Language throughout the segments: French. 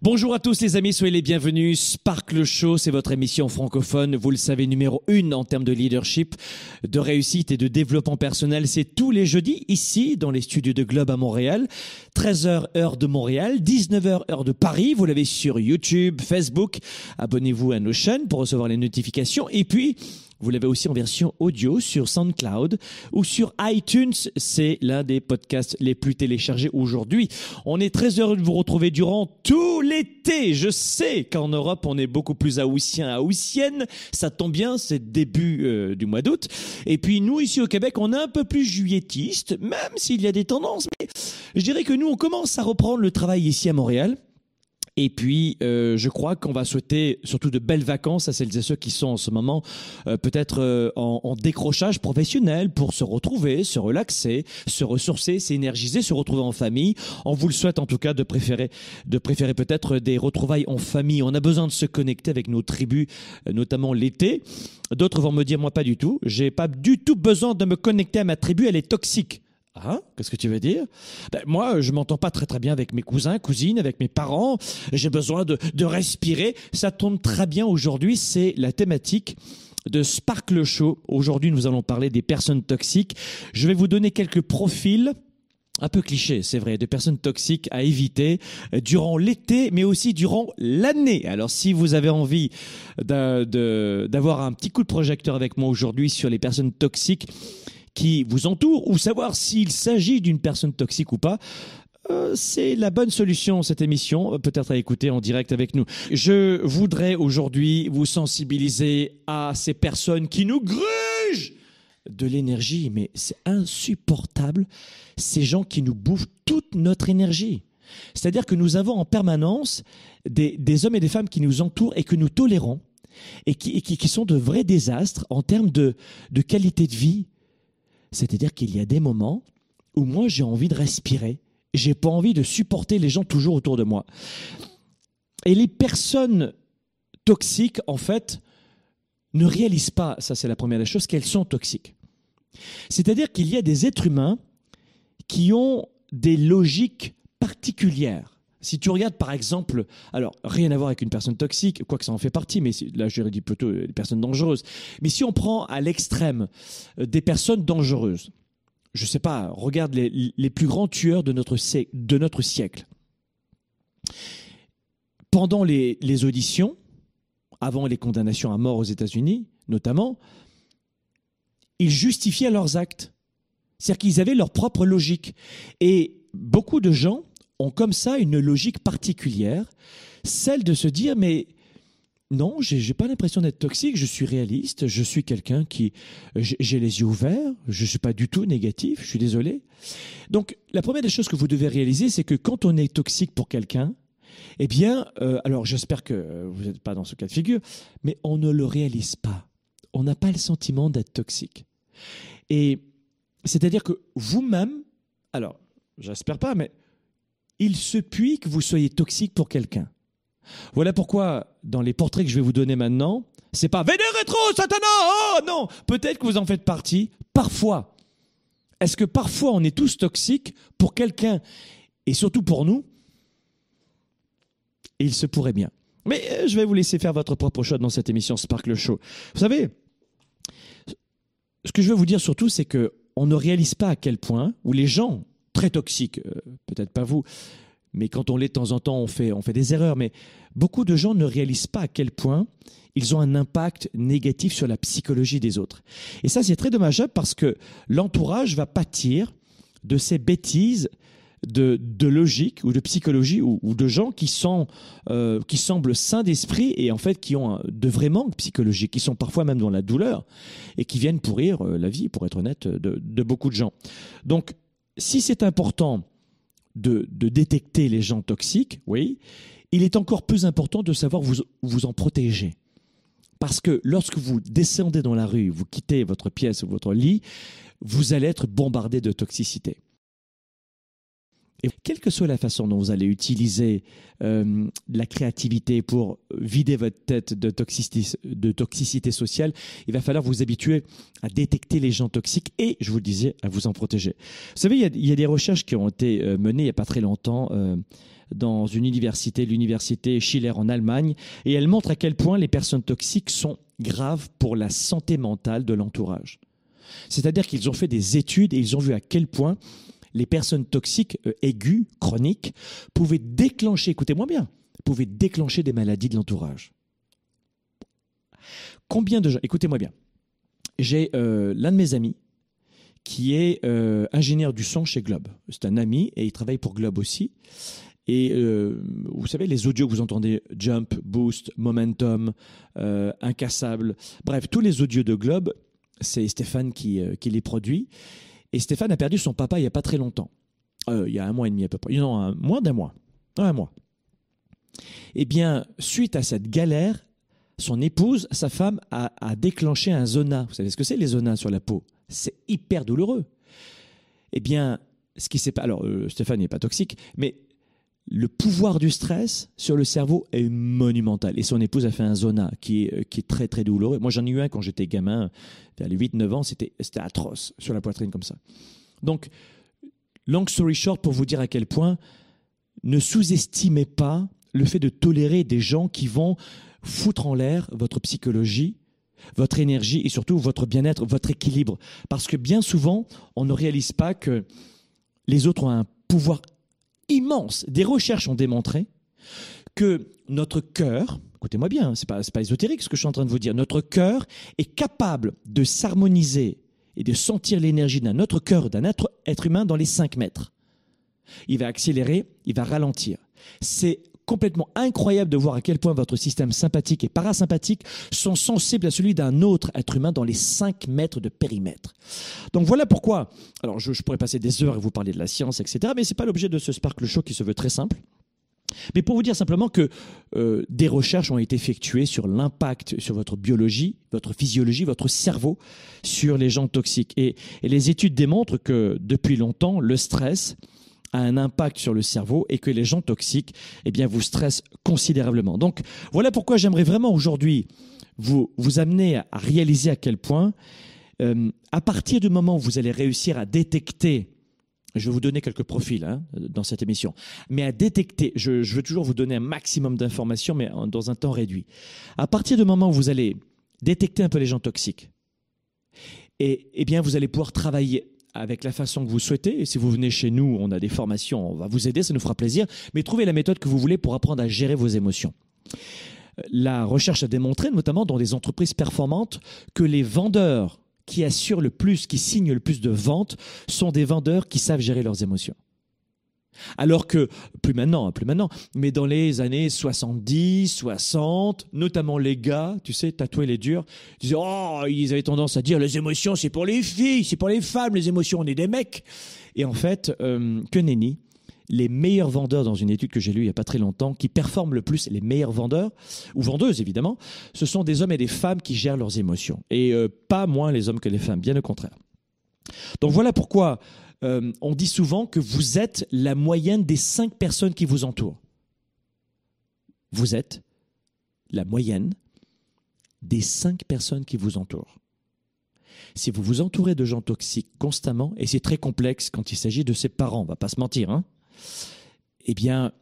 Bonjour à tous les amis, soyez les bienvenus. Sparkle Show, c'est votre émission francophone, vous le savez, numéro une en termes de leadership, de réussite et de développement personnel. C'est tous les jeudis ici dans les studios de Globe à Montréal. 13h heure de Montréal, 19h heure de Paris. Vous l'avez sur YouTube, Facebook. Abonnez-vous à nos chaînes pour recevoir les notifications. Et puis, vous l'avez aussi en version audio sur SoundCloud ou sur iTunes. C'est l'un des podcasts les plus téléchargés aujourd'hui. On est très heureux de vous retrouver durant tout l'été. Je sais qu'en Europe, on est beaucoup plus haussien, haussienne. Ça tombe bien, c'est début euh, du mois d'août. Et puis nous, ici au Québec, on est un peu plus juilletiste, même s'il y a des tendances. Mais je dirais que nous, on commence à reprendre le travail ici à Montréal. Et puis, euh, je crois qu'on va souhaiter surtout de belles vacances à celles et ceux qui sont en ce moment euh, peut-être euh, en, en, décrochage professionnel pour se retrouver, se relaxer, se ressourcer, s'énergiser, se retrouver en famille. On vous le souhaite en tout cas de préférer, de préférer peut-être des retrouvailles en famille. On a besoin de se connecter avec nos tribus, notamment l'été. D'autres vont me dire moi pas du tout. J'ai pas du tout besoin de me connecter à ma tribu. Elle est toxique. Ah, qu'est-ce que tu veux dire? Ben, Moi, je m'entends pas très très bien avec mes cousins, cousines, avec mes parents. J'ai besoin de, de respirer. Ça tombe très bien aujourd'hui. C'est la thématique de Sparkle Show. Aujourd'hui, nous allons parler des personnes toxiques. Je vais vous donner quelques profils un peu cliché, c'est vrai, de personnes toxiques à éviter durant l'été, mais aussi durant l'année. Alors, si vous avez envie d'avoir un petit coup de projecteur avec moi aujourd'hui sur les personnes toxiques, qui vous entoure ou savoir s'il s'agit d'une personne toxique ou pas, euh, c'est la bonne solution, cette émission, euh, peut-être à écouter en direct avec nous. Je voudrais aujourd'hui vous sensibiliser à ces personnes qui nous grugent de l'énergie, mais c'est insupportable, ces gens qui nous bouffent toute notre énergie. C'est-à-dire que nous avons en permanence des, hommes et des femmes qui nous entourent et que nous tolérons et qui, sont de vrais désastres en termes de qualité de vie, c'est-à-dire qu'il y a des moments où moi j'ai envie de respirer. J'ai pas envie de supporter les gens toujours autour de moi. Et les personnes toxiques, en fait, ne réalisent pas, ça c'est la première des choses, qu'elles sont toxiques. C'est-à-dire qu'il y a des êtres humains qui ont des logiques particulières. Si tu regardes par exemple, alors rien à voir avec une personne toxique, quoi que ça en fait partie, mais là je dit plutôt des personnes dangereuses. Mais si on prend à l'extrême euh, des personnes dangereuses, je sais pas, regarde les, plus grands tueurs de notre, de notre siècle. Pendant les, les auditions, avant les condamnations à mort aux États-Unis, notamment, ils justifiaient leurs actes. C'est-à-dire qu'ils avaient leur propre logique. Et beaucoup de gens ont comme ça une logique particulière, celle de se dire mais non, j'ai pas l'impression d'être toxique, je suis réaliste, je suis quelqu'un qui j'ai les yeux ouverts, je suis pas du tout négatif, je suis désolé. Donc la première des choses que vous devez réaliser, c'est que quand on est toxique pour quelqu'un, eh bien, euh, alors j'espère que vous n'êtes pas dans ce cas de figure, mais on ne le réalise pas. On n'a pas le sentiment d'être toxique. Et c'est-à-dire que vous-même, alors j'espère pas, mais il se puit que vous soyez toxique pour quelqu'un. Voilà pourquoi, dans les portraits que je vais vous donner maintenant, c'est pas Vénère rétro, Satana Oh non Peut-être que vous en faites partie, parfois. Est-ce que parfois on est tous toxiques pour quelqu'un? Et surtout pour nous Il se pourrait bien. Mais euh, je vais vous laisser faire votre propre choix dans cette émission Sparkle Show. Vous savez, ce que je veux vous dire surtout, c'est que on ne réalise pas à quel point, ou les gens très toxiques, euh, peut-être pas vous, mais quand on l'est de temps en temps, on fait, on fait des erreurs. Mais beaucoup de gens ne réalisent pas à quel point ils ont un impact négatif sur la psychologie des autres. Et ça, c'est très dommageable parce que l'entourage va pâtir de ces bêtises de, logique ou de psychologie ou, de gens qui, sont, euh, qui semblent sains d'esprit et en fait qui ont de vrais manques psychologiques, qui sont parfois même dans la douleur et qui viennent pourrir euh, la vie, pour être honnête, de, de beaucoup de gens. Donc, si c'est important de, détecter les gens toxiques, oui, il est encore plus important de savoir vous, vous en protéger. Parce que lorsque vous descendez dans la rue, vous quittez votre pièce ou votre lit, vous allez être bombardé de toxicité. Et quelle que soit la façon dont vous allez utiliser euh, la créativité pour vider votre tête de toxicité, sociale, il va falloir vous habituer à détecter les gens toxiques et, je vous le disais, à vous en protéger. Vous savez, il y a, des recherches qui ont été euh, menées il n'y a pas très longtemps. Euh, dans une université, l'université Schiller en Allemagne, et elles montrent à quel point les personnes toxiques sont graves pour la santé mentale de l'entourage. C'est-à-dire qu'ils ont fait des études et ils ont vu à quel point les personnes toxiques euh, aiguës, chroniques, pouvaient déclencher, écoutez-moi bien, pouvaient déclencher des maladies de l'entourage. Combien de gens, écoutez-moi bien, j'ai euh, l'un de mes amis qui est euh, ingénieur du son chez Globe. C'est un ami et il travaille pour Globe aussi. Et vous savez, les audios que vous entendez, Jump, Boost, Momentum, Incassable, bref, tous les audios de Globe, c'est Stéphane qui, qui les produit. Et Stéphane a perdu son papa il n'y a pas très longtemps. Euh, il y a un mois et demi à peu près. Non, moins d'un mois. Un mois. Eh bien, suite à cette galère, son épouse, sa femme, a, déclenché un zona. Vous savez ce que c'est les zonas sur la peau? C'est hyper douloureux. Eh bien, ce qui s'est pas. Alors, euh, Stéphane n'est pas toxique, mais le pouvoir du stress sur le cerveau est monumental. Et son épouse a fait un zona qui est, euh, très très douloureux. Moi j'en ai eu un quand j'étais gamin, vers les 8-9 ans, c'était atroce sur la poitrine comme ça. Donc, long story short, pour vous dire à quel point, ne sous-estimez pas le fait de tolérer des gens qui vont foutre en l'air votre psychologie, votre énergie et surtout votre bien-être, votre équilibre. Parce que bien souvent, on ne réalise pas que les autres ont un pouvoir immense. Des recherches ont démontré que notre cœur, écoutez-moi bien, c'est pas, pas ésotérique ce que je suis en train de vous dire, notre cœur est capable de s'harmoniser et de sentir l'énergie d'un autre cœur, d'un être, être humain dans les 5 mètres. Il va accélérer, il va ralentir. C'est complètement incroyable de voir à quel point votre système sympathique et parasympathique sont sensibles à celui d'un autre être humain dans les 5 mètres de périmètre. Donc voilà pourquoi, alors je, pourrais passer des heures et vous parler de la science, etc., mais ce n'est pas l'objet de ce Sparkle Show qui se veut très simple. Mais pour vous dire simplement que euh, des recherches ont été effectuées sur l'impact sur votre biologie, votre physiologie, votre cerveau sur les gens toxiques. et les études démontrent que depuis longtemps, le stress, a un impact sur le cerveau et que les gens toxiques eh bien, vous stressent considérablement. Donc voilà pourquoi j'aimerais vraiment aujourd'hui vous, vous amener à réaliser à quel point, euh, à partir du moment où vous allez réussir à détecter, je vais vous donner quelques profils hein, dans cette émission, mais à détecter, je, veux toujours vous donner un maximum d'informations, mais dans un temps réduit. À partir du moment où vous allez détecter un peu les gens toxiques, et, eh bien, vous allez pouvoir travailler avec la façon que vous souhaitez. Et si vous venez chez nous, on a des formations, on va vous aider, ça nous fera plaisir. Mais trouvez la méthode que vous voulez pour apprendre à gérer vos émotions. La recherche a démontré, notamment dans des entreprises performantes, que les vendeurs qui assurent le plus, qui signent le plus de ventes, sont des vendeurs qui savent gérer leurs émotions. Alors que, plus maintenant, hein, plus maintenant, mais dans les années 70, 60, notamment les gars, tu sais, tatoués les durs, ils disaient, oh, ils avaient tendance à dire, les émotions, c'est pour les filles, c'est pour les femmes, les émotions, on est des mecs. Et en fait, euh, que nenni, les meilleurs vendeurs dans une étude que j'ai lue il n'y a pas très longtemps, qui performent le plus, les meilleurs vendeurs, ou vendeuses évidemment, ce sont des hommes et des femmes qui gèrent leurs émotions. Et euh, pas moins les hommes que les femmes, bien au contraire. Donc voilà pourquoi euh, on dit souvent que vous êtes la moyenne des cinq personnes qui vous entourent. Vous êtes la moyenne des cinq personnes qui vous entourent. Si vous vous entourez de gens toxiques constamment, et c'est très complexe quand il s'agit de ses parents, on va pas se mentir, hein, eh bien,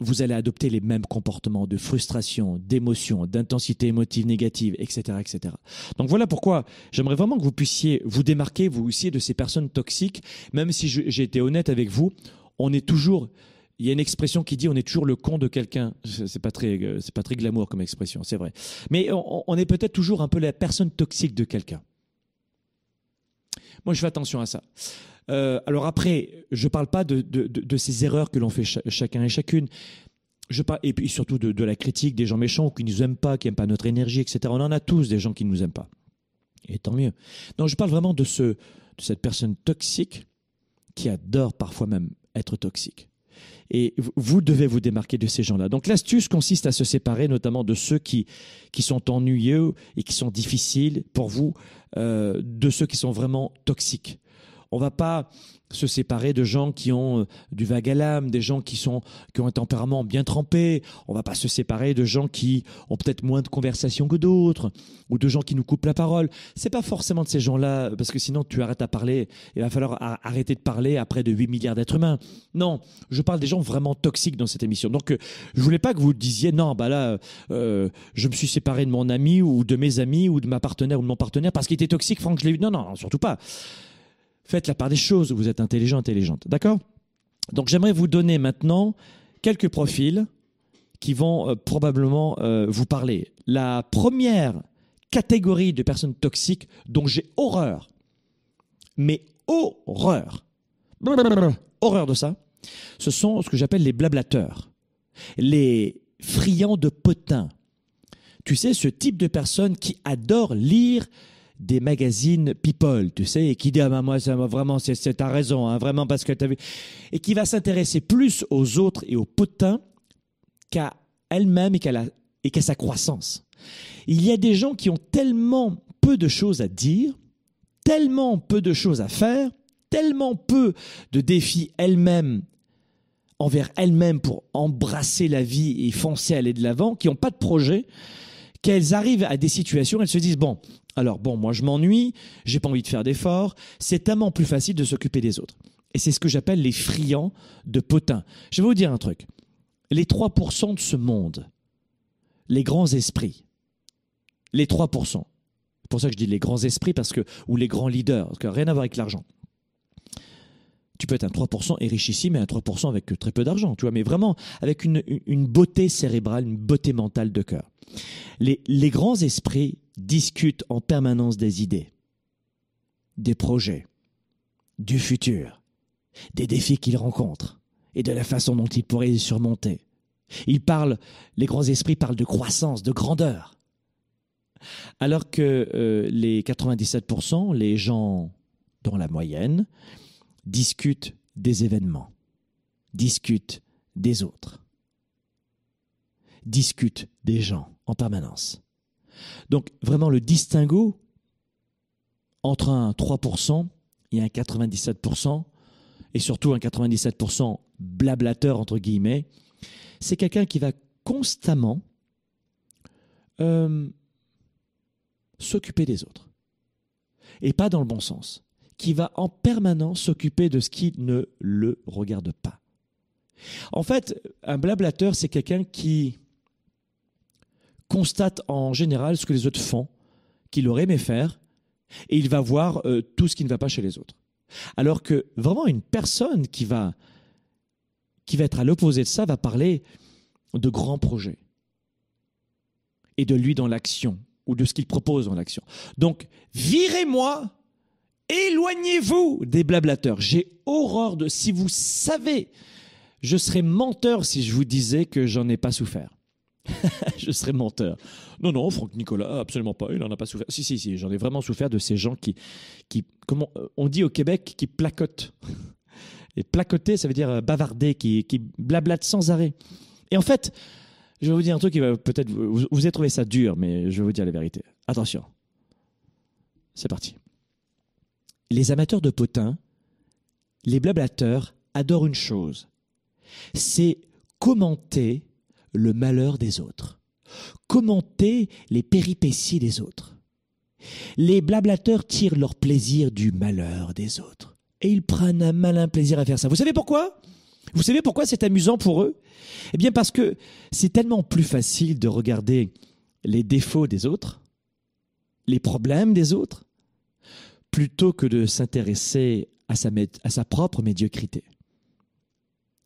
vous allez adopter les mêmes comportements de frustration, d'émotion, d'intensité émotive négative, etc., etc. Donc voilà pourquoi j'aimerais vraiment que vous puissiez vous démarquer, vous aussi, de ces personnes toxiques, même si j'ai été honnête avec vous, on est toujours Il y a une expression qui dit on est toujours le con de quelqu'un. C'est pas très, c'est pas très glamour comme expression, c'est vrai. Mais on, est peut-être toujours un peu la personne toxique de quelqu'un. Moi, je fais attention à ça. Euh, alors après, je parle pas de, de, ces erreurs que l'on fait chacun et chacune. Je parle, et puis surtout de, la critique des gens méchants qui ne nous aiment pas, qui n'aiment pas notre énergie, etc. On en a tous des gens qui ne nous aiment pas. Et tant mieux. Non, je parle vraiment de, ce, de cette personne toxique qui adore parfois même être toxique. Et vous devez vous démarquer de ces gens-là. Donc l'astuce consiste à se séparer notamment de ceux qui, qui sont ennuyeux et qui sont difficiles pour vous, euh, de ceux qui sont vraiment toxiques. On va pas se séparer de gens qui ont euh, du vague à l'âme, des gens qui sont qui ont un tempérament bien trempé. On va pas se séparer de gens qui ont peut-être moins de conversation que d'autres ou de gens qui nous coupent la parole. C'est pas forcément de ces gens-là parce que sinon tu arrêtes à parler. Il va falloir arrêter de parler après de 8 milliards d'êtres humains. Non, je parle des gens vraiment toxiques dans cette émission. Donc euh, je voulais pas que vous disiez non, bah là euh, je me suis séparé de mon ami ou de mes amis ou de ma partenaire ou de mon partenaire parce qu'il était toxique, Franck, je l'ai vu. Non, non, surtout pas. Faites la part des choses, vous êtes intelligent, intelligente. D'accord? Donc j'aimerais vous donner maintenant quelques profils qui vont euh, probablement euh, vous parler. La première catégorie de personnes toxiques dont j'ai horreur, mais horreur, horreur de ça, ce sont ce que j'appelle les blablateurs, les friands de potins. Tu sais, ce type de personnes qui adorent lire des magazines People, tu sais, et qui dit ah ben moi vraiment c'est ta raison, hein, vraiment parce que tu as vu, et qui va s'intéresser plus aux autres et aux potins qu'à elle-même et qu'à et qu'à sa croissance. Il y a des gens qui ont tellement peu de choses à dire, tellement peu de choses à faire, tellement peu de défis elles-mêmes envers elles-mêmes pour embrasser la vie et foncer aller de l'avant, qui n'ont pas de projet, qu'elles arrivent à des situations, elles se disent bon, alors bon, moi je m'ennuie, j'ai pas envie de faire d'efforts, c'est tellement plus facile de s'occuper des autres. Et c'est ce que j'appelle les friands de potins. Je vais vous dire un truc. Les 3% de ce monde, les grands esprits, les 3%, c'est pour ça que je dis les grands esprits parce que, ou les grands leaders, que rien à voir avec l'argent. Tu peux être un 3% et richissime mais un 3% avec très peu d'argent, tu vois, mais vraiment avec une beauté cérébrale, une beauté mentale de cœur. Les, grands esprits discutent en permanence des idées, des projets, du futur, des défis qu'ils rencontrent et de la façon dont ils pourraient les surmonter. Ils parlent, les grands esprits parlent de croissance, de grandeur. Alors que euh, les 97%, les gens dans la moyenne, discutent des événements, discutent des autres, discutent des gens en permanence. Donc vraiment le distinguo entre un 3% et un 97%, et surtout un 97% blablateur, entre guillemets, c'est quelqu'un qui va constamment euh, s'occuper des autres. Et pas dans le bon sens. Qui va en permanence s'occuper de ce qui ne le regarde pas. En fait, un blablateur, c'est quelqu'un qui constate en général ce que les autres font, qu'il aurait aimé faire, et il va voir euh, tout ce qui ne va pas chez les autres. Alors que vraiment une personne qui va, qui va être à l'opposé de ça va parler de grands projets et de lui dans l'action ou de ce qu'il propose dans l'action. Donc, virez-moi, éloignez-vous des blablateurs. J'ai horreur de... Si vous savez, je serais menteur si je vous disais que j'en ai pas souffert. je serais menteur. Non, non, Franck Nicolas, absolument pas. Il n'en a pas souffert. Si, si, si, j'en ai vraiment souffert de ces gens qui, qui, comment euh, on dit au Québec, qui placotent. Et placoter, ça veut dire euh, bavarder, qui, qui blablatent sans arrêt. Et en fait, je vais vous dire un truc qui va peut-être. Vous, vous avez trouvé ça dur, mais je vais vous dire la vérité. Attention. C'est parti. Les amateurs de potins, les blablateurs, adorent une chose c'est commenter le malheur des autres, commenter les péripéties des autres? Les blablateurs tirent leur plaisir du malheur des autres. Et ils prennent un malin plaisir à faire ça. Vous savez pourquoi? Vous savez pourquoi c'est amusant pour eux? Eh bien parce que c'est tellement plus facile de regarder les défauts des autres, les problèmes des autres, plutôt que de s'intéresser à sa, à sa propre médiocrité.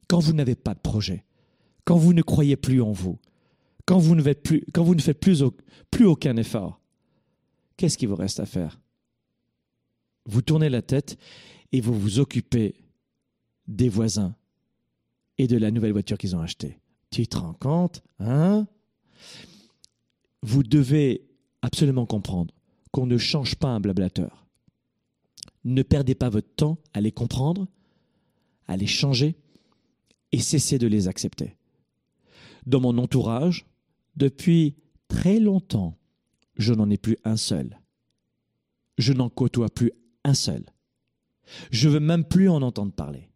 quand vous n'avez pas de projet, quand vous ne croyez plus en vous, quand vous ne faites plus, plus aucun effort, qu'est-ce qui vous reste à faire? Vous tournez la tête et vous vous occupez des voisins et de la nouvelle voiture qu'ils ont achetée. Tu te rends compte, hein? Vous devez absolument comprendre qu'on ne change pas un blablateur. Ne perdez pas votre temps à les comprendre, à les changer et cessez de les accepter. Dans mon entourage, depuis très longtemps, je n'en ai plus un seul. Je n'en côtoie plus un seul. Je veux même plus en entendre parler.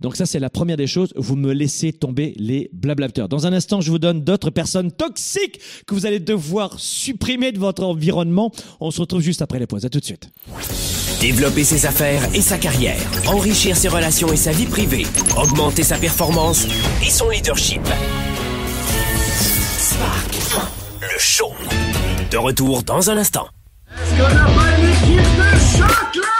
Donc ça, c'est la première des choses. Vous me laissez tomber les blablateurs. Dans un instant, je vous donne d'autres personnes toxiques que vous allez devoir supprimer de votre environnement. On se retrouve juste après les pauses. À tout de suite. Développer ses affaires et sa carrière, enrichir ses relations et sa vie privée, augmenter sa performance et son leadership. Spark, le show. De retour dans un instant. Est-ce qu'on n'a pas une équipe de choc là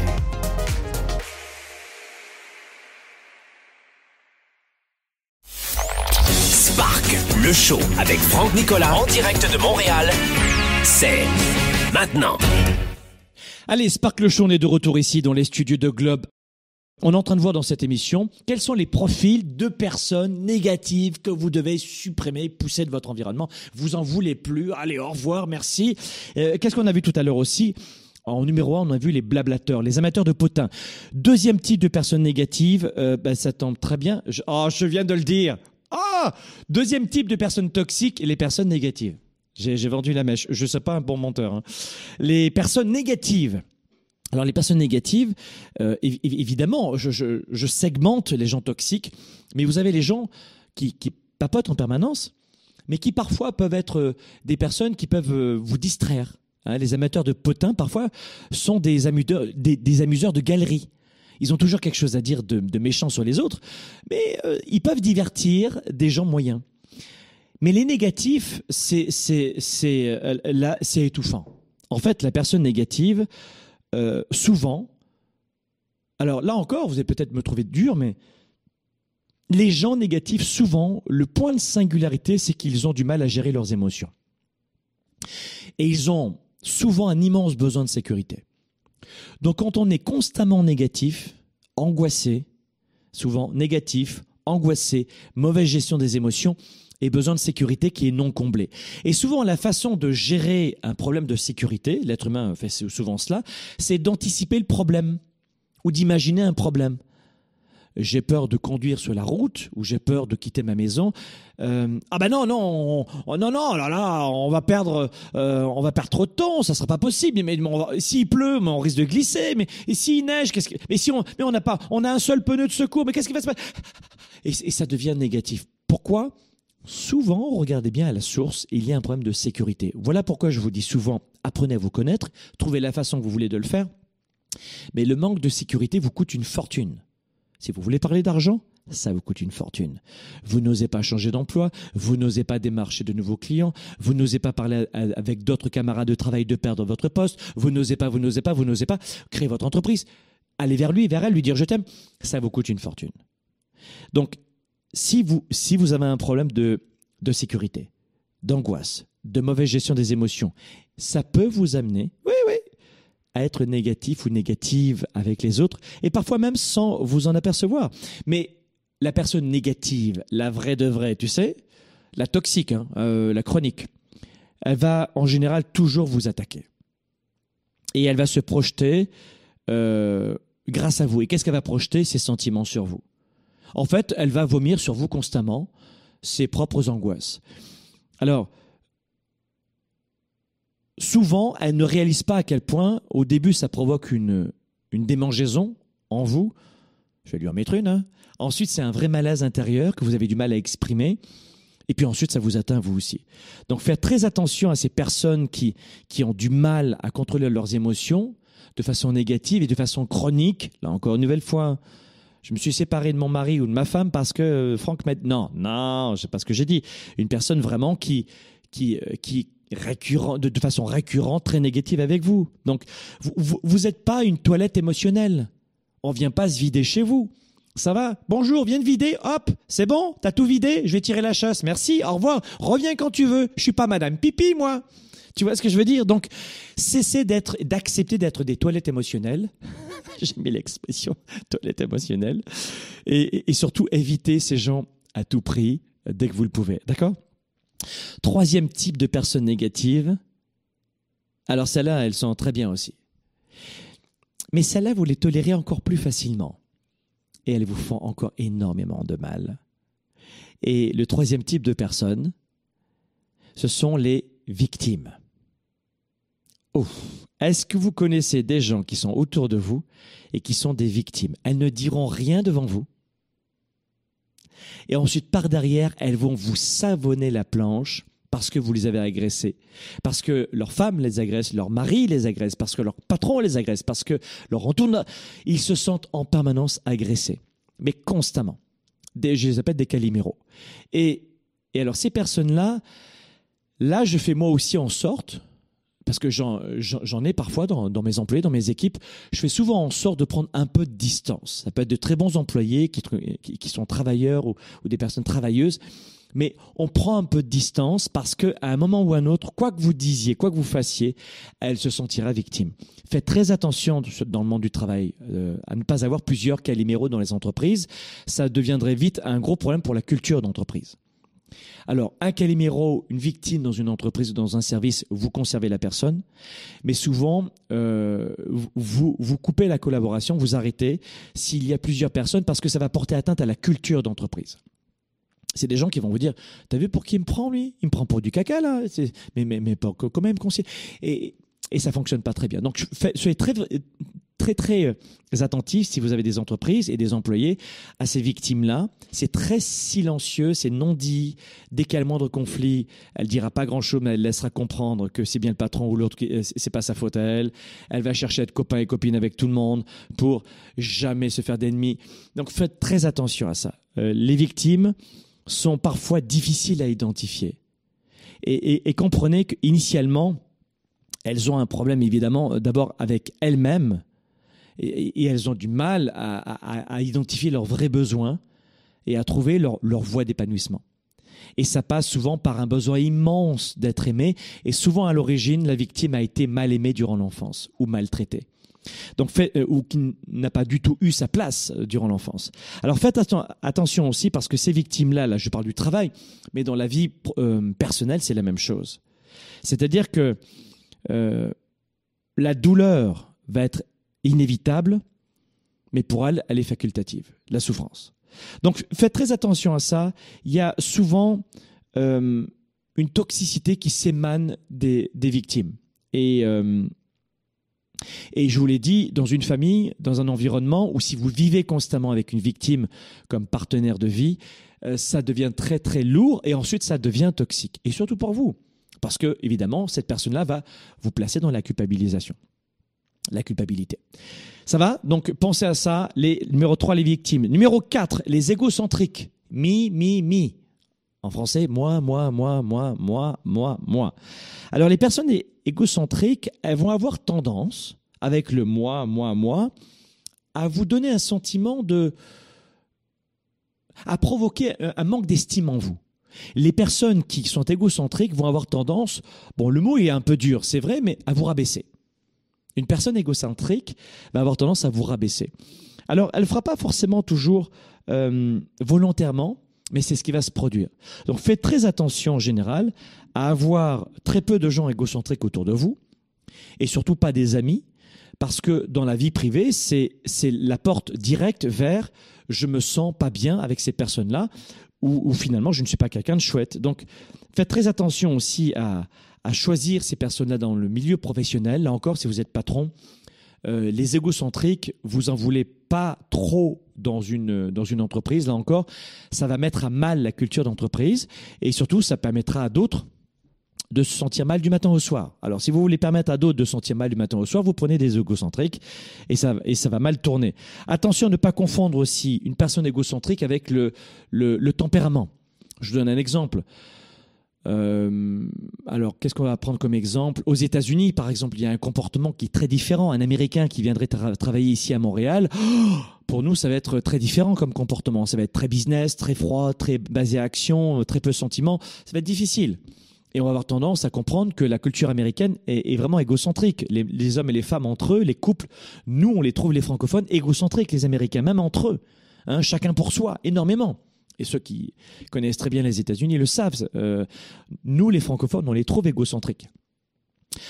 Le show avec Franck Nicolas en direct de Montréal. C'est maintenant. Allez, Spark le show, on est de retour ici dans les studios de Globe. On est en train de voir dans cette émission quels sont les profils de personnes négatives que vous devez supprimer, pousser de votre environnement. Vous en voulez plus. Allez, au revoir, merci. Euh, Qu'est-ce qu'on a vu tout à l'heure aussi? En numéro un, on a vu les blablateurs, les amateurs de potins. Deuxième type de personnes négatives, euh, ben, ça tombe très bien. Je, oh, je viens de le dire. Ah Deuxième type de personnes toxiques, les personnes négatives. J'ai vendu la mèche. Je ne suis pas un bon menteur. hein. Les personnes négatives. Alors les personnes négatives, euh, évi- évidemment, je, segmente les gens toxiques, mais vous avez les gens qui, papotent en permanence, mais qui parfois peuvent être euh, des personnes qui peuvent euh, vous distraire. hein. les amateurs de potins, parfois, sont des des, des amuseurs de galeries. Ils ont toujours quelque chose à dire de, méchant sur les autres, mais euh, ils peuvent divertir des gens moyens. Mais les négatifs, c'est euh, étouffant. En fait, la personne négative, euh, souvent, alors là encore, vous allez peut-être me trouver dur, mais les gens négatifs, souvent, le point de singularité, c'est qu'ils ont du mal à gérer leurs émotions. Et ils ont souvent un immense besoin de sécurité. Donc quand on est constamment négatif, angoissé, souvent négatif, angoissé, mauvaise gestion des émotions, et besoin de sécurité qui est non comblé. Et souvent, la façon de gérer un problème de sécurité, l'être humain fait souvent cela, c'est d'anticiper le problème ou d'imaginer un problème j'ai peur de conduire sur la route ou j'ai peur de quitter ma maison. Euh, ah ben non non non non là là on va perdre euh, on va perdre trop de temps ça sera pas possible. Mais, s'il pleut mais on risque de glisser. Mais s'il neige qu'est-ce que mais si on mais on n'a pas on a un seul pneu de secours mais qu'est-ce qui va se passer? Et ça devient négatif. Pourquoi? Souvent regardez bien à la source il y a un problème de sécurité. Voilà pourquoi je vous dis souvent apprenez à vous connaître trouvez la façon que vous voulez de le faire. Mais le manque de sécurité vous coûte une fortune si vous voulez parler d'argent, ça vous coûte une fortune. Vous n'osez pas changer d'emploi, vous n'osez pas démarcher de nouveaux clients, vous n'osez pas parler avec d'autres camarades de travail de perdre votre poste, vous n'osez pas, vous n'osez pas, vous n'osez pas créer votre entreprise. Allez vers lui, vers elle, lui dire je t'aime, ça vous coûte une fortune. Donc, si vous, si vous avez un problème de, de sécurité, d'angoisse, de mauvaise gestion des émotions, ça peut vous amener, oui, oui, à être négatif ou négative avec les autres, et parfois même sans vous en apercevoir. Mais la personne négative, la vraie de vraie, tu sais, la toxique, hein, euh, la chronique, elle va en général toujours vous attaquer. Et elle va se projeter euh, grâce à vous. Et qu'est-ce qu'elle va projeter? Ses sentiments sur vous. En fait, elle va vomir sur vous constamment ses propres angoisses. Alors, souvent, elle ne réalise pas à quel point, au début, ça provoque une, une démangeaison en vous. Je vais lui en mettre une. Hein. Ensuite, c'est un vrai malaise intérieur que vous avez du mal à exprimer. Et puis ensuite, ça vous atteint vous aussi. Donc, faites très attention à ces personnes qui, qui ont du mal à contrôler leurs émotions de façon négative et de façon chronique. Là encore, une nouvelle fois, je me suis séparé de mon mari ou de ma femme parce que Franck m'a... Non, non, c'est pas ce que j'ai dit. Une personne vraiment qui, qui, euh, qui, récurrent, de, façon récurrente, très négative avec vous. Donc, vous n'êtes pas une toilette émotionnelle. On vient pas se vider chez vous. Ça va Bonjour, viens de vider. Hop, c'est bon T'as tout vidé Je vais tirer la chasse. Merci, au revoir. Reviens quand tu veux. Je suis pas Madame Pipi, moi. Tu vois ce que je veux dire? Donc, cessez d'être, d'accepter d'être des toilettes émotionnelles. J'aime bien l'expression toilette émotionnelle. Et, et surtout, évitez ces gens à tout prix dès que vous le pouvez. D'accord? Troisième type de personnes négatives. Alors celles-là, elles sont très bien aussi. Mais celles-là, vous les tolérez encore plus facilement. Et elles vous font encore énormément de mal. Et le troisième type de personnes, ce sont les victimes. Oh, est-ce que vous connaissez des gens qui sont autour de vous et qui sont des victimes? Elles ne diront rien devant vous. Et ensuite, par derrière, elles vont vous savonner la planche parce que vous les avez agressés, parce que leur femme les agresse, leur mari les agresse, parce que leur patron les agresse, parce que leur entourage, ils se sentent en permanence agressés, mais constamment. Des, je les appelle des caliméros. Et, et alors ces personnes-là, là, je fais moi aussi en sorte, parce que j'en ai parfois dans, mes employés, dans mes équipes, je fais souvent en sorte de prendre un peu de distance. Ça peut être de très bons employés qui, sont travailleurs ou, des personnes travailleuses, mais on prend un peu de distance parce qu'à un moment ou un autre, quoi que vous disiez, quoi que vous fassiez, elle se sentira victime. Faites très attention dans le monde du travail euh, à ne pas avoir plusieurs caliméros dans les entreprises. Ça deviendrait vite un gros problème pour la culture d'entreprise. Alors, un Calimero, une victime dans une entreprise ou dans un service, vous conservez la personne, mais souvent, euh, vous, vous coupez la collaboration, vous arrêtez s'il y a plusieurs personnes parce que ça va porter atteinte à la culture d'entreprise. C'est des gens qui vont vous dire, t'as vu pour qui il me prend lui? Il me prend pour du caca là Mais, mais, mais quand même, et, et ça fonctionne pas très bien. Donc, soyez très, très très euh, attentif si vous avez des entreprises et des employés à ces victimes-là. C'est très silencieux, c'est non dit. Dès qu'il y a le moindre conflit, elle dira pas grand-chose, mais elle laissera comprendre que c'est bien le patron ou l'autre, euh, c'est pas sa faute à elle. Elle va chercher à être copain et copine avec tout le monde pour jamais se faire d'ennemis. Donc faites très attention à ça. Euh, les victimes sont parfois difficiles à identifier. Et, comprenez qu'initialement, elles ont un problème évidemment d'abord avec elles-mêmes et, elles ont du mal à, identifier leurs vrais besoins et à trouver leur, voie d'épanouissement. Et ça passe souvent par un besoin immense d'être aimé. Et souvent, à l'origine, la victime a été mal aimée durant l'enfance ou maltraitée. Donc, euh, ou qui n'a pas du tout eu sa place euh, durant l'enfance. Alors faites attention aussi parce que ces victimes-là, là je parle du travail, mais dans la vie euh, personnelle, c'est la même chose. C'est-à-dire que la douleur va être inévitable, mais pour elle, elle est facultative, la souffrance. Donc faites très attention à ça. Il y a souvent euh, une toxicité qui s'émane des, victimes. Et, euh, et je vous l'ai dit, dans une famille, dans un environnement où si vous vivez constamment avec une victime comme partenaire de vie, euh, ça devient très très lourd et ensuite ça devient toxique. Et surtout pour vous. Parce que, évidemment, cette personne-là va vous placer dans la culpabilisation la culpabilité. Ça va? Donc pensez à ça. Les, numéro 3, les victimes. Numéro 4, les égocentriques. Mi, mi, mi. En français, moi, moi, moi, moi, moi, moi, moi. Alors les personnes égocentriques, elles vont avoir tendance, avec le moi, moi, moi, à vous donner un sentiment de... à provoquer un manque d'estime en vous. Les personnes qui sont égocentriques vont avoir tendance, bon le mot est un peu dur, c'est vrai, mais à vous rabaisser. Une personne égocentrique va avoir tendance à vous rabaisser. Alors, elle ne fera pas forcément toujours euh, volontairement, mais c'est ce qui va se produire. Donc, faites très attention en général à avoir très peu de gens égocentriques autour de vous, et surtout pas des amis, parce que dans la vie privée, c'est la porte directe vers je me sens pas bien avec ces personnes-là, ou, ou finalement je ne suis pas quelqu'un de chouette. Donc, faites très attention aussi à, à choisir ces personnes-là dans le milieu professionnel. Là encore, si vous êtes patron, euh, les égocentriques, vous en voulez pas trop dans une, dans une entreprise. Là encore, ça va mettre à mal la culture d'entreprise et surtout, ça permettra à d'autres de se sentir mal du matin au soir. Alors, si vous voulez permettre à d'autres de se sentir mal du matin au soir, vous prenez des égocentriques et ça, et ça va mal tourner. Attention à ne pas confondre aussi une personne égocentrique avec le, le, le tempérament. Je vous donne un exemple. Euh, alors, qu'est-ce qu'on va prendre comme exemple? Aux États-Unis, par exemple, il y a un comportement qui est très différent. Un Américain qui viendrait travailler ici à Montréal, pour nous, ça va être très différent comme comportement. Ça va être très business, très froid, très basé à action, très peu sentiment. Ça va être difficile. Et on va avoir tendance à comprendre que la culture américaine est, vraiment égocentrique. Les, les, hommes et les femmes entre eux, les couples, nous, on les trouve, les francophones, égocentriques, les Américains, même entre eux. Hein, chacun pour soi, énormément et ceux qui connaissent très bien les États-Unis le savent, euh, nous les francophones, on les trouve égocentriques.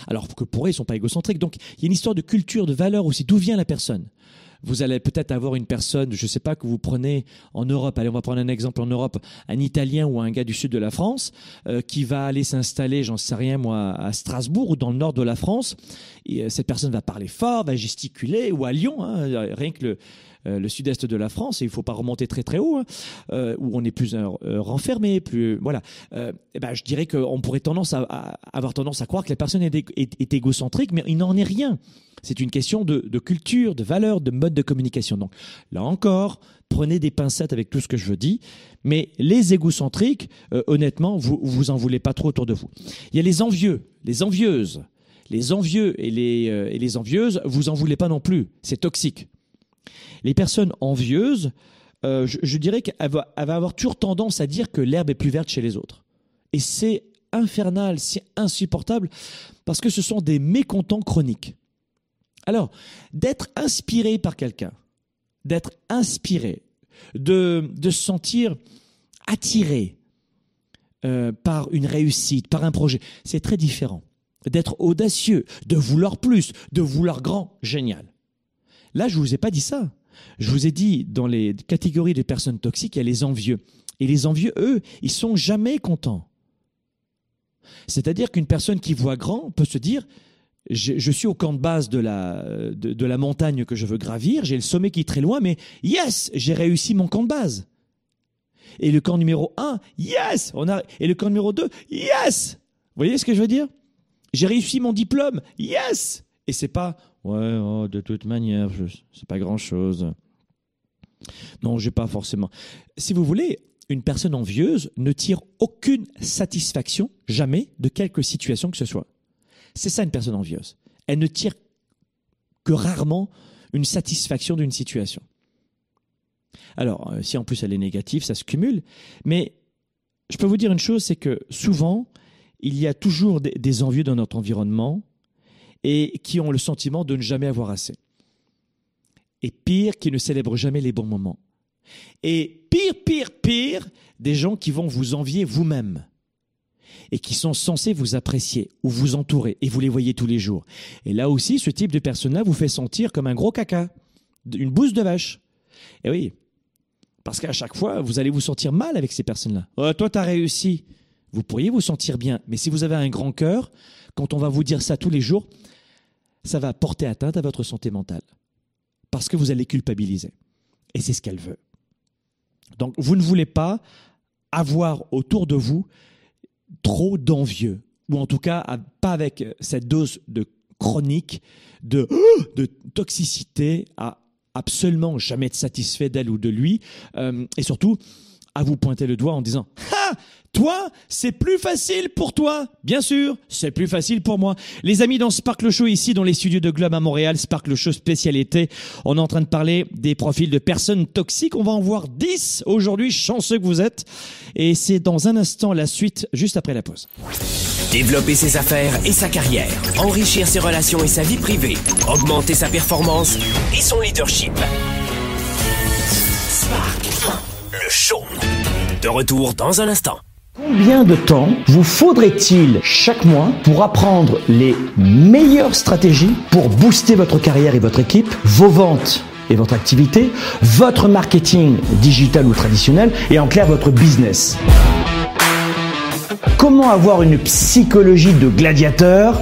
Alors que pour eux, ils ne sont pas égocentriques. Donc il y a une histoire de culture, de valeur aussi. D'où vient la personne? Vous allez peut-être avoir une personne, je ne sais pas, que vous prenez en Europe, allez, on va prendre un exemple en Europe, un Italien ou un gars du sud de la France, euh, qui va aller s'installer, j'en sais rien moi, à Strasbourg ou dans le nord de la France. Et, euh, cette personne va parler fort, va gesticuler, ou à Lyon, hein, rien que le, le sud-est de la France, et il faut pas remonter très très haut, hein, euh, où on est plus euh, renfermé, plus voilà. Eh ben, je dirais qu'on pourrait tendance à, avoir tendance à croire que la personne est, égocentrique, mais il n'en est rien. C'est une question de, culture, de valeur, de mode de communication. Donc là encore, prenez des pincettes avec tout ce que je dire, mais les égocentriques, honnêtement, vous vous en voulez pas trop autour de vous. Il y a les envieux, les envieuses. Les envieux et les, et les envieuses, vous en voulez pas non plus. C'est toxique. Les personnes envieuses, euh, je, dirais qu'elles vont avoir toujours tendance à dire que l'herbe est plus verte chez les autres. Et c'est infernal, c'est insupportable, parce que ce sont des mécontents chroniques. Alors, d'être inspiré par quelqu'un, d'être inspiré, de, se sentir attiré euh, par une réussite, par un projet, c'est très différent. D'être audacieux, de vouloir plus, de vouloir grand, génial. Là, je ne vous ai pas dit ça. Je vous ai dit, dans les catégories de personnes toxiques, il y a les envieux. Et les envieux, eux, ils sont jamais contents. C'est-à-dire qu'une personne qui voit grand peut se dire, je, suis au camp de base de la, de, la montagne que je veux gravir, j'ai le sommet qui est très loin, mais yes, j'ai réussi mon camp de base. Et le camp numéro 1, yes, on a, et le camp numéro 2, yes. Vous voyez ce que je veux dire? J'ai réussi mon diplôme, yes. Et c'est pas, Ouais, oh, de toute manière, c'est pas grand-chose. Non, j'ai pas forcément. Si vous voulez, une personne envieuse ne tire aucune satisfaction, jamais, de quelque situation que ce soit. C'est ça une personne envieuse. Elle ne tire que rarement une satisfaction d'une situation. Alors, euh, si en plus elle est négative, ça se cumule. Mais je peux vous dire une chose, c'est que souvent, il y a toujours des, envieux dans notre environnement et qui ont le sentiment de ne jamais avoir assez. Et pire, qui ne célèbrent jamais les bons moments. Et pire, pire, pire, des gens qui vont vous envier vous-même et qui sont censés vous apprécier ou vous entourer et vous les voyez tous les jours. Et là aussi, ce type de personne-là vous fait sentir comme un gros caca, une bouse de vache. Et oui, parce qu'à chaque fois, vous allez vous sentir mal avec ces personnes-là. Oh, toi, tu as réussi. Vous pourriez vous sentir bien. Mais si vous avez un grand cœur, quand on va vous dire ça tous les jours, ça va porter atteinte à votre santé mentale. Parce que vous allez culpabiliser. Et c'est ce qu'elle veut. Donc, vous ne voulez pas avoir autour de vous trop d'envieux. Ou en tout cas, pas avec cette dose de chronique, de, de toxicité à absolument jamais être satisfait d'elle ou de lui, euh, et surtout à vous pointer le doigt en disant toi, c'est plus facile pour toi. Bien sûr, c'est plus facile pour moi. Les amis, dans Sparkle Show ici, dans les studios de Globe à Montréal, Sparkle Show spécialité, on est en train de parler des profils de personnes toxiques. On va en voir 10 aujourd'hui, chanceux que vous êtes. Et c'est dans un instant la suite, juste après la pause. Développer ses affaires et sa carrière, enrichir ses relations et sa vie privée, augmenter sa performance et son leadership. Spark, le show. De retour dans un instant. Combien de temps vous faudrait-il chaque mois pour apprendre les meilleures stratégies pour booster votre carrière et votre équipe, vos ventes et votre activité, votre marketing digital ou traditionnel et en clair votre business? Comment avoir une psychologie de gladiateur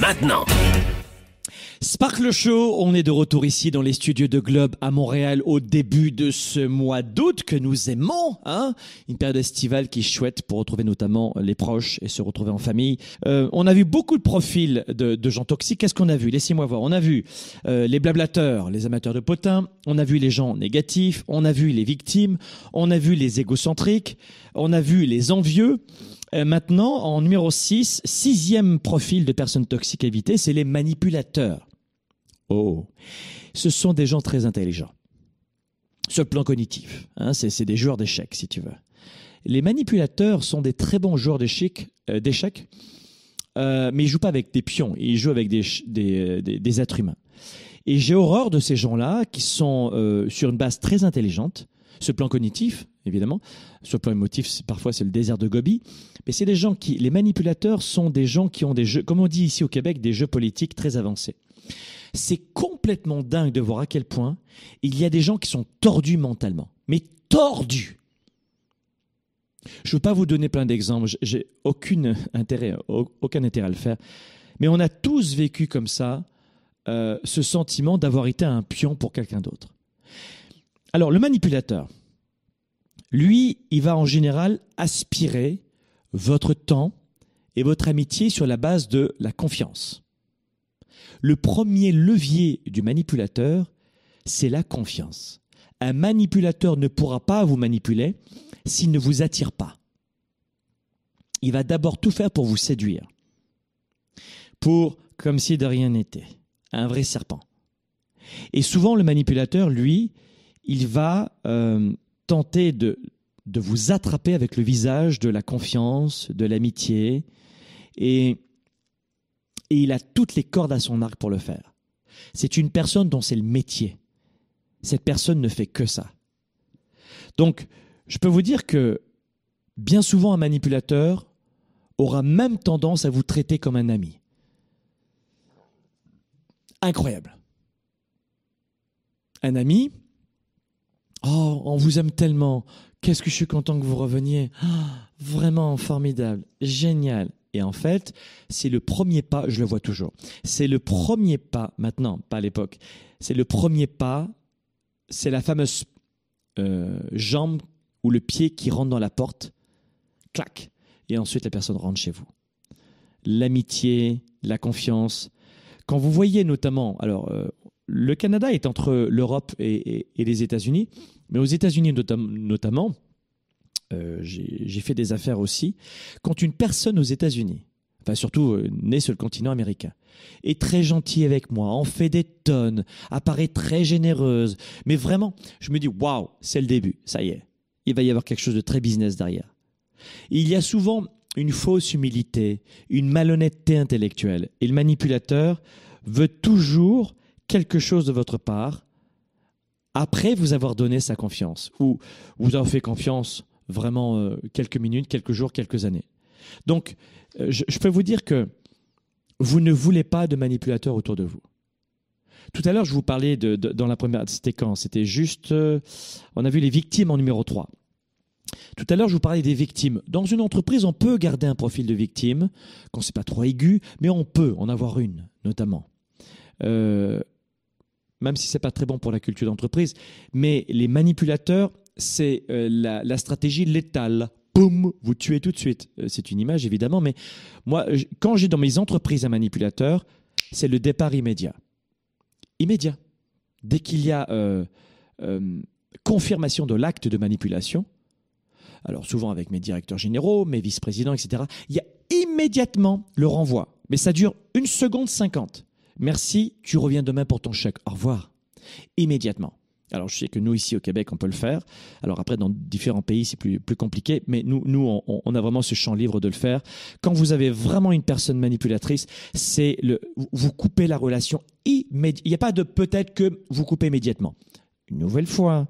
maintenant. Sparkle Show, on est de retour ici dans les studios de Globe à Montréal au début de ce mois d'août que nous aimons, hein Une période estivale qui est chouette pour retrouver notamment les proches et se retrouver en famille. Euh, on a vu beaucoup de profils de, de gens toxiques. Qu'est-ce qu'on a vu? Laissez-moi voir. On a vu euh, les blablateurs, les amateurs de potins. On a vu les gens négatifs. On a vu les victimes. On a vu les égocentriques. On a vu les envieux. Euh, maintenant, en numéro 6, sixième profil de personnes toxiques à c'est les manipulateurs. Oh, ce sont des gens très intelligents. Sur le plan cognitif, hein, c'est des joueurs d'échecs, si tu veux. Les manipulateurs sont des très bons joueurs d'échecs, euh, euh, mais ils jouent pas avec des pions, ils jouent avec des, êtres humains. Et j'ai horreur de ces gens-là qui sont sur une base très intelligente, le plan cognitif, évidemment. Sur le plan émotif, parfois c'est le désert de Gobi. Mais c'est des gens qui, les manipulateurs sont des gens qui ont des jeux, comme on dit ici au Québec, des jeux politiques très avancés. C'est complètement dingue de voir à quel point il y a des gens qui sont tordus mentalement. Mais tordus. Je ne veux pas vous donner plein d'exemples, j'ai aucun intérêt, aucun intérêt à le faire. Mais on a tous vécu comme ça euh, ce sentiment d'avoir été un pion pour quelqu'un d'autre. Alors le manipulateur, lui, il va en général aspirer votre temps et votre amitié sur la base de la confiance. Le premier levier du manipulateur, c'est la confiance. Un manipulateur ne pourra pas vous manipuler s'il ne vous attire pas. Il va d'abord tout faire pour vous séduire. Pour, comme si de rien n'était, un vrai serpent. Et souvent, le manipulateur, lui, il va euh, tenter de, de vous attraper avec le visage de la confiance, de l'amitié, et, et il a toutes les cordes à son arc pour le faire. C'est une personne dont c'est le métier. Cette personne ne fait que ça. Donc, je peux vous dire que bien souvent, un manipulateur aura même tendance à vous traiter comme un ami. Incroyable. Un ami, oh, on vous aime tellement, qu'est-ce que je suis content que vous reveniez, oh, vraiment formidable, génial. Et en fait, c'est le premier pas, je le vois toujours, c'est le premier pas, maintenant, pas à l'époque, c'est le premier pas, c'est la fameuse euh, jambe ou le pied qui rentre dans la porte, clac, et ensuite la personne rentre chez vous. L'amitié, la confiance. Quand vous voyez notamment, alors euh, le Canada est entre l'Europe et, les États-Unis, mais aux États-Unis notamment, euh, j'ai fait des affaires aussi, quand une personne aux États-Unis, enfin surtout euh, née sur le continent américain, est très gentille avec moi, en fait des tonnes, apparaît très généreuse, mais vraiment, je me dis waouh, c'est le début, ça y est, il va y avoir quelque chose de très business derrière. Il y a souvent une fausse humilité, une malhonnêteté intellectuelle, et le manipulateur veut toujours quelque chose de votre part après vous avoir donné sa confiance, ou vous avez fait confiance vraiment euh, quelques minutes, quelques jours, quelques années. Donc, euh, je, peux vous dire que vous ne voulez pas de manipulateurs autour de vous. Tout à l'heure, je vous parlais de, dans la première, c'était quand? C'était juste, euh, on a vu les victimes en numéro 3. Tout à l'heure, je vous parlais des victimes. Dans une entreprise, on peut garder un profil de victime, quand c'est pas trop aigu, mais on peut en avoir une, notamment. Même si c'est pas très bon pour la culture d'entreprise, mais les manipulateurs, c'est euh, la, stratégie létale. Boum, vous tuez tout de suite. Euh, c'est une image évidemment, mais moi, quand j'ai dans mes entreprises un manipulateur, c'est le départ immédiat. Immédiat. Dès qu'il y a euh, confirmation de l'acte de manipulation, alors souvent avec mes directeurs généraux, mes vice-présidents, etc., il y a immédiatement le renvoi. Mais ça dure une seconde cinquante. Merci, tu reviens demain pour ton chèque. Au revoir. Immédiatement. Alors, je sais que nous, ici au Québec, on peut le faire. Alors, après, dans différents pays, c'est plus, compliqué. Mais nous, nous on, a vraiment ce champ libre de le faire. Quand vous avez vraiment une personne manipulatrice, c'est le, vous coupez la relation immédiatement. Il n'y a pas de peut-être que vous coupez immédiatement. Une nouvelle fois,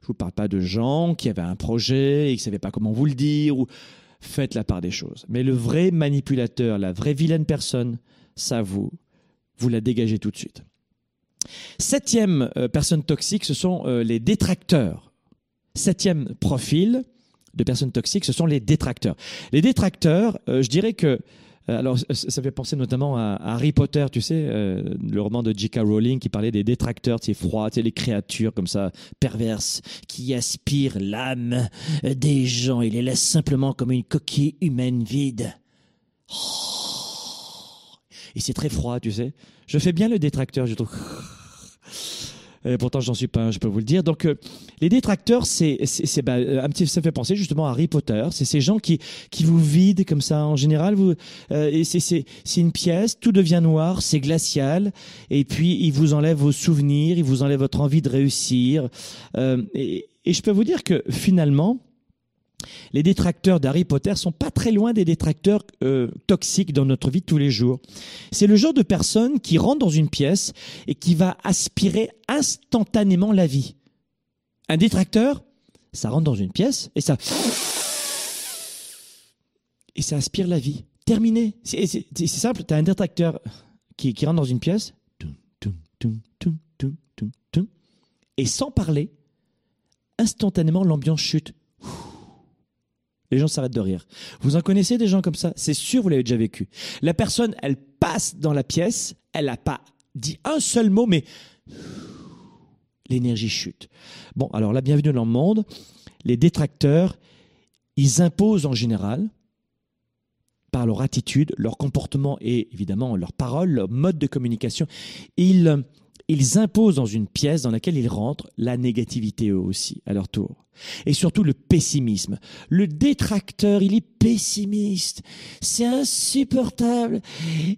je vous parle pas de gens qui avaient un projet et qui ne savaient pas comment vous le dire ou faites la part des choses. Mais le vrai manipulateur, la vraie vilaine personne, ça vous, vous la dégagez tout de suite. Septième euh, personne toxique, ce sont euh, les détracteurs. Septième profil de personnes toxiques, ce sont les détracteurs. Les détracteurs, euh, je dirais que alors, ça fait penser notamment à, Harry Potter, tu sais, le roman de J.K. Rowling qui parlait des détracteurs, c'est froid, tu les créatures comme ça, perverses, qui aspirent l'âme des gens et les laissent simplement comme une coquille humaine vide. Oh. Et c'est très froid, tu sais. Je fais bien le détracteur, je trouve. Et pourtant, j'en suis pas, je peux vous le dire. Donc, euh, les détracteurs, c'est, c'est, bah, un petit, ça fait penser justement à Harry Potter. C'est ces gens qui, qui vous vident comme ça. En général, euh, c'est, c'est, c'est une pièce, tout devient noir, c'est glacial, et puis ils vous enlèvent vos souvenirs, ils vous enlèvent votre envie de réussir. Euh, et je peux vous dire que finalement, les détracteurs d'Harry Potter sont pas très loin des détracteurs euh, toxiques dans notre vie de tous les jours. C'est le genre de personne qui rentre dans une pièce et qui va aspirer instantanément la vie. Un détracteur, ça rentre dans une pièce et ça et ça aspire la vie. Terminé. C'est simple. Tu as un détracteur qui rentre dans une pièce et sans parler, instantanément l'ambiance chute les gens s'arrêtent de rire. Vous en connaissez des gens comme ça? C'est sûr, vous l'avez déjà vécu. La personne, elle passe dans la pièce, elle n'a pas dit un seul mot, mais l'énergie chute. Bon, alors la bienvenue dans le monde. Les détracteurs, ils imposent en général, par leur attitude, leur comportement et évidemment leur parole, leur mode de communication, ils ils imposent dans une pièce dans laquelle ils rentrent la négativité eux aussi, à leur tour. Et surtout le pessimisme. Le détracteur, il est pessimiste. C'est insupportable.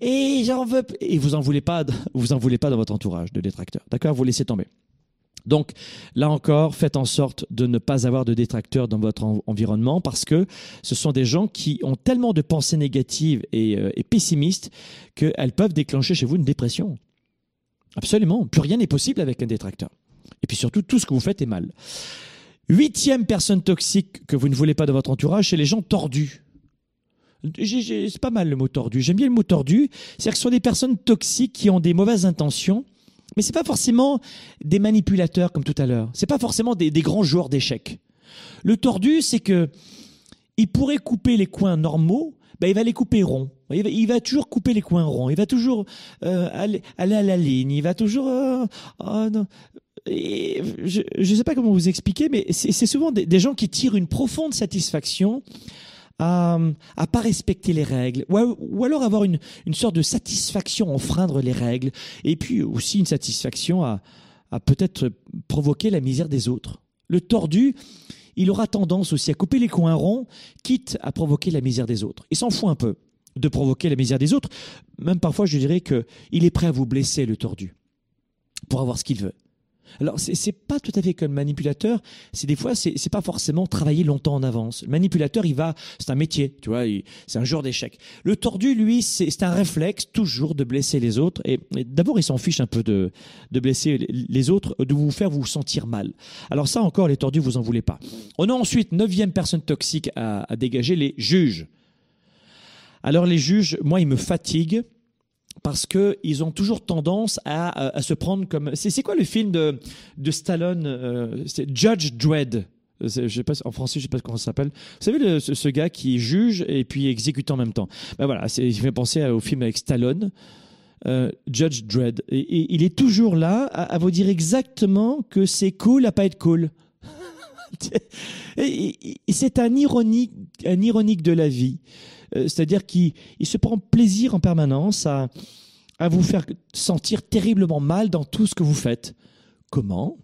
Et j'en veux, et vous en voulez pas, vous en voulez pas dans votre entourage de détracteurs. D'accord? Vous laissez tomber. Donc là encore, faites en sorte de ne pas avoir de détracteurs dans votre environnement parce que ce sont des gens qui ont tellement de pensées négatives et, euh, et pessimistes qu'elles peuvent déclencher chez vous une dépression. Absolument. Plus rien n'est possible avec un détracteur. Et puis surtout, tout ce que vous faites est mal. Huitième personne toxique que vous ne voulez pas dans votre entourage, c'est les gens tordus. C'est pas mal le mot tordu. J'aime bien le mot tordu. C'est-à-dire que ce sont des personnes toxiques qui ont des mauvaises intentions, mais c'est pas forcément des manipulateurs comme tout à l'heure. C'est pas forcément des, des grands joueurs d'échecs. Le tordu, c'est que il pourrait couper les coins normaux, ben il va les couper ronds. Il va, toujours couper les coins ronds. Il va toujours euh, aller, à la ligne. Il va toujours. Euh, oh non. je ne sais pas comment vous expliquer, mais c'est souvent des, gens qui tirent une profonde satisfaction à à pas respecter les règles, ou, alors avoir une, sorte de satisfaction à enfreindre les règles, et puis aussi une satisfaction à peut-être provoquer la misère des autres. Le tordu, il aura tendance aussi à couper les coins ronds, quitte à provoquer la misère des autres. Il s'en fout un peu de provoquer la misère des autres. Même parfois, je dirais qu'il est prêt à vous blesser, le tordu, pour avoir ce qu'il veut. Alors, c'est pas tout à fait comme manipulateur. C'est des fois, c'est pas forcément travailler longtemps en avance. Le manipulateur, il va, c'est un métier, tu vois, c'est un jour d'échec. Le tordu, lui, c'est un réflexe toujours de blesser les autres. Et, d'abord, il s'en fiche un peu de, blesser les autres, de vous faire vous sentir mal. Alors ça, encore, les tordus, vous en voulez pas. On a ensuite neuvième personne toxique à dégager, les juges. Alors les juges, moi, ils me fatiguent parce que ils ont toujours tendance à, à, se prendre comme. C'est quoi le film de, de Stallone euh, C'est Judge Dredd? Je sais pas, en français, je sais pas comment ça s'appelle. Vous savez, ce, gars qui juge et puis exécute en même temps. Ben voilà, il fait penser au film avec Stallone. Euh, Judge Dredd. Et, il est toujours là à, à, vous dire exactement que c'est cool à pas être cool. c'est un ironique, un ironique de la vie. Euh, c'est-à-dire qu'il se prend plaisir en permanence à, vous faire sentir terriblement mal dans tout ce que vous faites. Comment?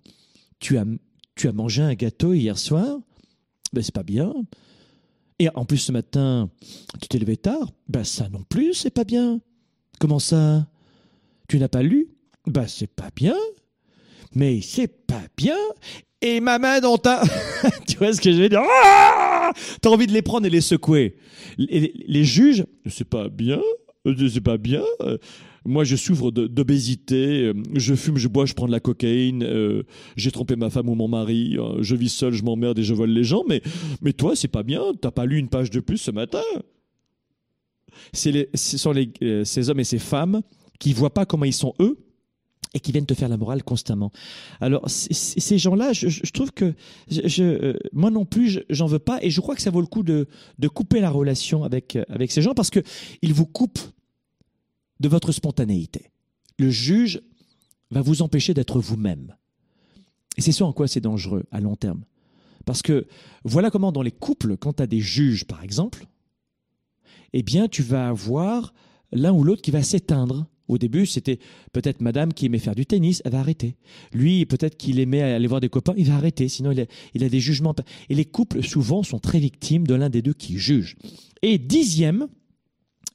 Tu as, tu as mangé un gâteau hier soir? Ben c'est pas bien. Et en plus ce matin, tu t'es levé tard? Ben ça non plus, c'est pas bien. Comment ça? Tu n'as pas lu? Ben c'est pas bien. mais c'est pas bien. Et ma main dans ta... tu vois ce que je veux dire? Ah T'as envie de les prendre et les secouer. Les, juges, c'est pas bien, c'est pas bien. Moi, je souffre d'obésité, je fume, je bois, je prends de la cocaïne, euh, j'ai trompé ma femme ou mon mari, euh, je vis seul, je m'emmerde et je vole les gens, mais, mais toi, c'est pas bien, t'as pas lu une page de plus ce matin. Ce sont euh, ces hommes et ces femmes qui voient pas comment ils sont eux et qui viennent te faire la morale constamment. Alors ces gens-là, je, trouve que euh, moi non plus, j'en veux pas, et je crois que ça vaut le coup de, couper la relation avec avec ces gens parce que ils vous coupent de votre spontanéité. Le juge va vous empêcher d'être vous-même. Et c'est ça en quoi c'est dangereux à long terme. Parce que voilà comment dans les couples, quand tu as des juges par exemple, eh bien tu vas avoir l'un ou l'autre qui va s'éteindre. Au début, c'était peut-être madame qui aimait faire du tennis, elle va arrêter. Lui, peut-être qu'il aimait aller voir des copains, il va arrêter, sinon il a, des jugements. Et les couples, souvent, sont très victimes de l'un des deux qui juge. Et dixième,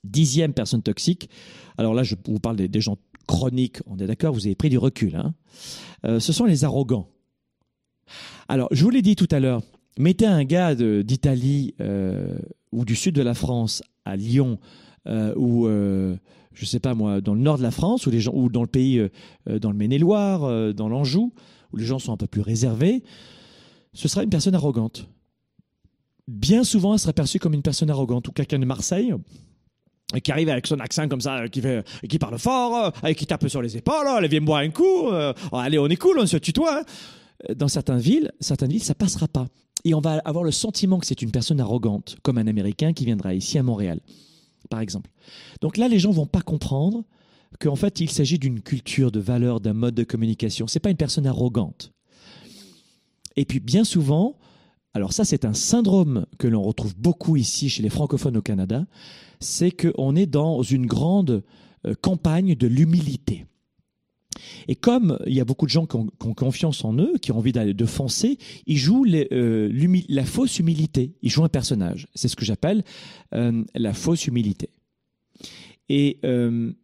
dixième personne toxique, alors là, je vous parle des, gens chroniques, on est d'accord, vous avez pris du recul. Hein euh, ce sont les arrogants. Alors, je vous l'ai dit tout à l'heure, mettez un gars d'Italie euh, ou du sud de la France à Lyon euh, ou je sais pas moi dans le nord de la France ou les gens ou dans le pays dans le Maine-et-Loire, dans l'Anjou où les gens sont un peu plus réservés, ce sera une personne arrogante. Bien souvent, elle sera perçue comme une personne arrogante ou quelqu'un de Marseille qui arrive avec son accent comme ça, qui parle fort, euh, qui tape sur les épaules, elle vient boire un coup, euh, oh, allez, on est cool, on se tutoie. Hein. Dans certaines villes, certaines villes, ça passera pas. Et on va avoir le sentiment que c'est une personne arrogante, comme un Américain qui viendra ici à Montréal, par exemple. Donc là, les gens vont pas comprendre qu'en fait, il s'agit d'une culture, de valeur, d'un mode de communication. C'est pas une personne arrogante. Et puis, bien souvent, alors ça, c'est un syndrome que l'on retrouve beaucoup ici chez les francophones au Canada, c'est qu'on est dans une grande euh, campagne de l'humilité. Et comme il y a beaucoup de gens qui ont, confiance en eux, qui ont envie de foncer, ils jouent euh, la fausse humilité. Ils jouent un personnage. C'est ce que j'appelle euh, la fausse humilité. Et,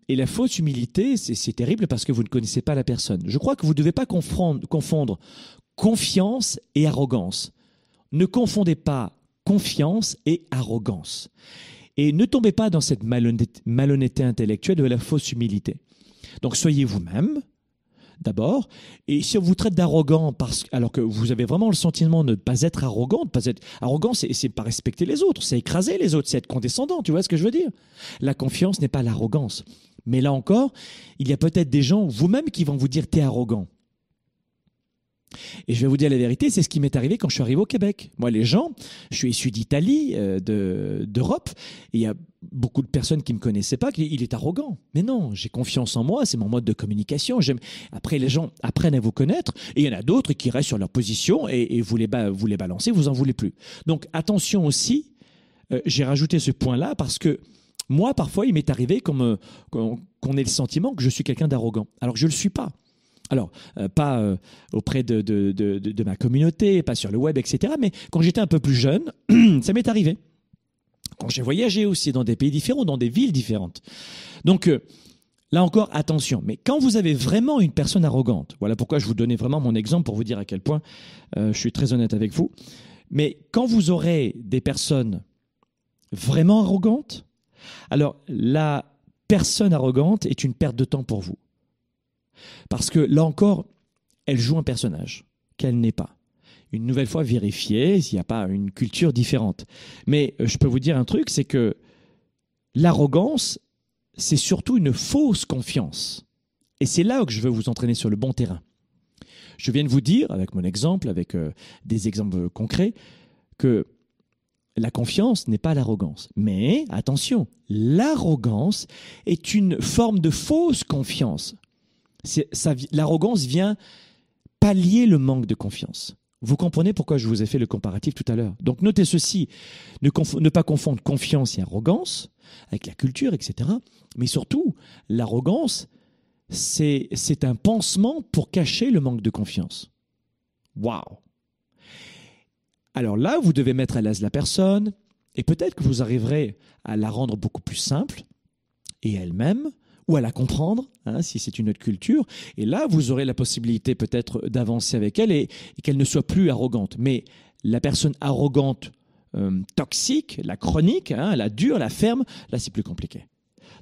la fausse humilité, c'est terrible parce que vous ne connaissez pas la personne. Je crois que vous ne devez pas confondre confiance et arrogance. Ne confondez pas confiance et arrogance. Et ne tombez pas dans cette malhonnêteté intellectuelle de la fausse humilité. Donc soyez vous-même, d'abord. Et si on vous traite d'arrogant, parce, alors que vous avez vraiment le sentiment de ne pas être arrogant, de pas être arrogant, c'est, c'est pas respecter les autres, c'est écraser les autres, c'est être condescendant. Tu vois ce que je veux dire? La confiance n'est pas l'arrogance. Mais là encore, il y a peut-être des gens, vous-même, qui vont vous dire t'es arrogant. Et je vais vous dire la vérité, c'est ce qui m'est arrivé quand je suis arrivé au Québec. Moi, les gens, je suis issu d'Italie, euh, d'Europe, et il y a beaucoup de personnes qui me connaissaient pas, qu'il est arrogant. Mais non, j'ai confiance en moi, c'est mon mode de communication. Après, les gens apprennent à vous connaître, et il y en a d'autres qui restent sur leur position, et, vous, les balancez, vous en voulez plus. Donc, attention aussi, euh, j'ai rajouté ce point-là parce que moi, parfois, il m'est arrivé qu'on ait le sentiment que je suis quelqu'un d'arrogant, alors je ne le suis pas. Alors, euh, pas euh, auprès de, ma communauté, pas sur le web, etc. Mais quand j'étais un peu plus jeune, ça m'est arrivé. Quand j'ai voyagé aussi dans des pays différents, dans des villes différentes. Donc, euh, là encore, attention. Mais quand vous avez vraiment une personne arrogante, voilà pourquoi je vous donnais vraiment mon exemple pour vous dire à quel point je suis très honnête avec vous. Mais quand vous aurez des personnes vraiment arrogantes, alors la personne arrogante est une perte de temps pour vous. Parce que là encore, elle joue un personnage qu'elle n'est pas. Une nouvelle fois, vérifier s'il n'y a pas une culture différente. Mais euh, je peux vous dire un truc, c'est que l'arrogance, c'est surtout une fausse confiance. Et c'est là que je veux vous entraîner sur le bon terrain. Je viens de vous dire, avec mon exemple, avec euh, des exemples concrets, que la confiance n'est pas l'arrogance. Mais attention, l'arrogance est une forme de fausse confiance l'arrogance vient pallier le manque de confiance. Vous comprenez pourquoi je vous ai fait le comparatif tout à l'heure. Donc notez ceci, ne, pas confondre confiance et arrogance avec la culture, etc. Mais surtout, l'arrogance, c'est un pansement pour cacher le manque de confiance. Waouh Alors là, vous devez mettre à l'aise la personne, et peut-être que vous arriverez à la rendre beaucoup plus simple, et elle-même, ou à la comprendre, hein, si c'est une autre culture. Et là, vous aurez la possibilité peut-être d'avancer avec elle et, qu'elle ne soit plus arrogante. Mais la personne arrogante, euh, toxique, la chronique, hein, la dure, la ferme, là, c'est plus compliqué.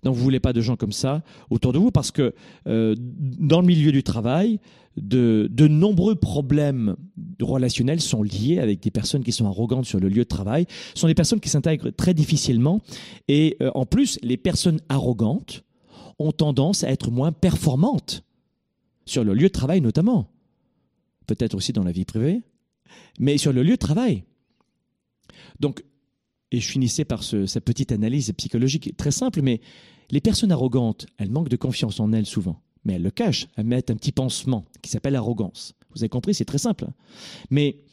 Donc, vous voulez pas de gens comme ça autour de vous parce que euh, dans le milieu du travail, de, de, nombreux problèmes relationnels sont liés avec des personnes qui sont arrogantes sur le lieu de travail. Ce sont des personnes qui s'intègrent très difficilement. Et euh, en plus, les personnes arrogantes ont tendance à être moins performantes, sur le lieu de travail notamment, peut-être aussi dans la vie privée, mais sur le lieu de travail. Donc, et je finissais par cette petite analyse psychologique très simple, mais les personnes arrogantes, elles manquent de confiance en elles souvent, mais elles le cachent, elles mettent un petit pansement qui s'appelle arrogance. Vous avez compris, c'est très simple. Mais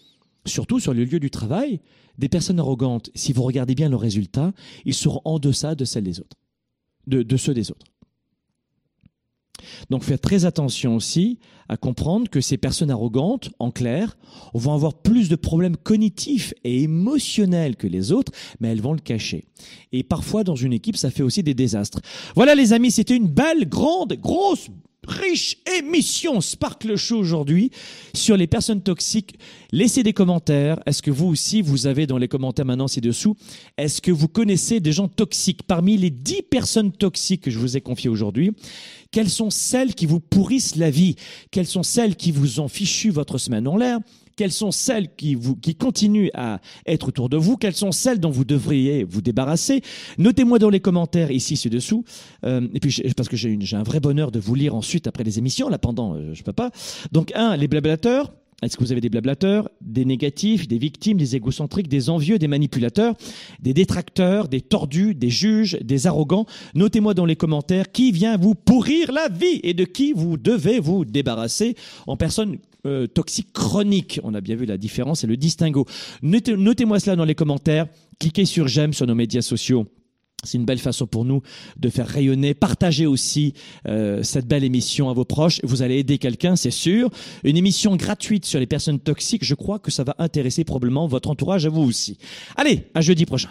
surtout sur le lieu du travail, des personnes arrogantes, si vous regardez bien leurs résultats, ils seront en deçà de celles des autres, de ceux des autres. Donc faites très attention aussi à comprendre que ces personnes arrogantes, en clair, vont avoir plus de problèmes cognitifs et émotionnels que les autres, mais elles vont le cacher. Et parfois, dans une équipe, ça fait aussi des désastres. Voilà les amis, c'était une belle, grande, grosse riche émission Sparkle Show aujourd'hui sur les personnes toxiques. Laissez des commentaires. Est-ce que vous aussi, vous avez dans les commentaires maintenant ci-dessous, est-ce que vous connaissez des gens toxiques? Parmi les 10 personnes toxiques que je vous ai confiées aujourd'hui, quelles sont celles qui vous pourrissent la vie? Quelles sont celles qui vous ont fichu votre semaine en l'air? Quelles sont celles qui, vous, qui continuent à être autour de vous, quelles sont celles dont vous devriez vous débarrasser? Notez-moi dans les commentaires ici ci-dessous, euh, et puis parce que j'ai un vrai bonheur de vous lire ensuite après les émissions, là pendant, euh, je peux pas. Donc un, les blablateurs, est-ce que vous avez des blablateurs, des négatifs, des victimes, des égocentriques, des envieux, des manipulateurs, des détracteurs, des tordus, des juges, des arrogants. Notez-moi dans les commentaires qui vient vous pourrir la vie et de qui vous devez vous débarrasser. En personne euh, toxique chronique. On a bien vu la différence et le distinguo. Notez-moi cela dans les commentaires. Cliquez sur j'aime sur nos médias sociaux. C'est une belle façon pour nous de faire rayonner, partager aussi euh, cette belle émission à vos proches. Vous allez aider quelqu'un, c'est sûr. Une émission gratuite sur les personnes toxiques, je crois que ça va intéresser probablement votre entourage à vous aussi. Allez, à jeudi prochain.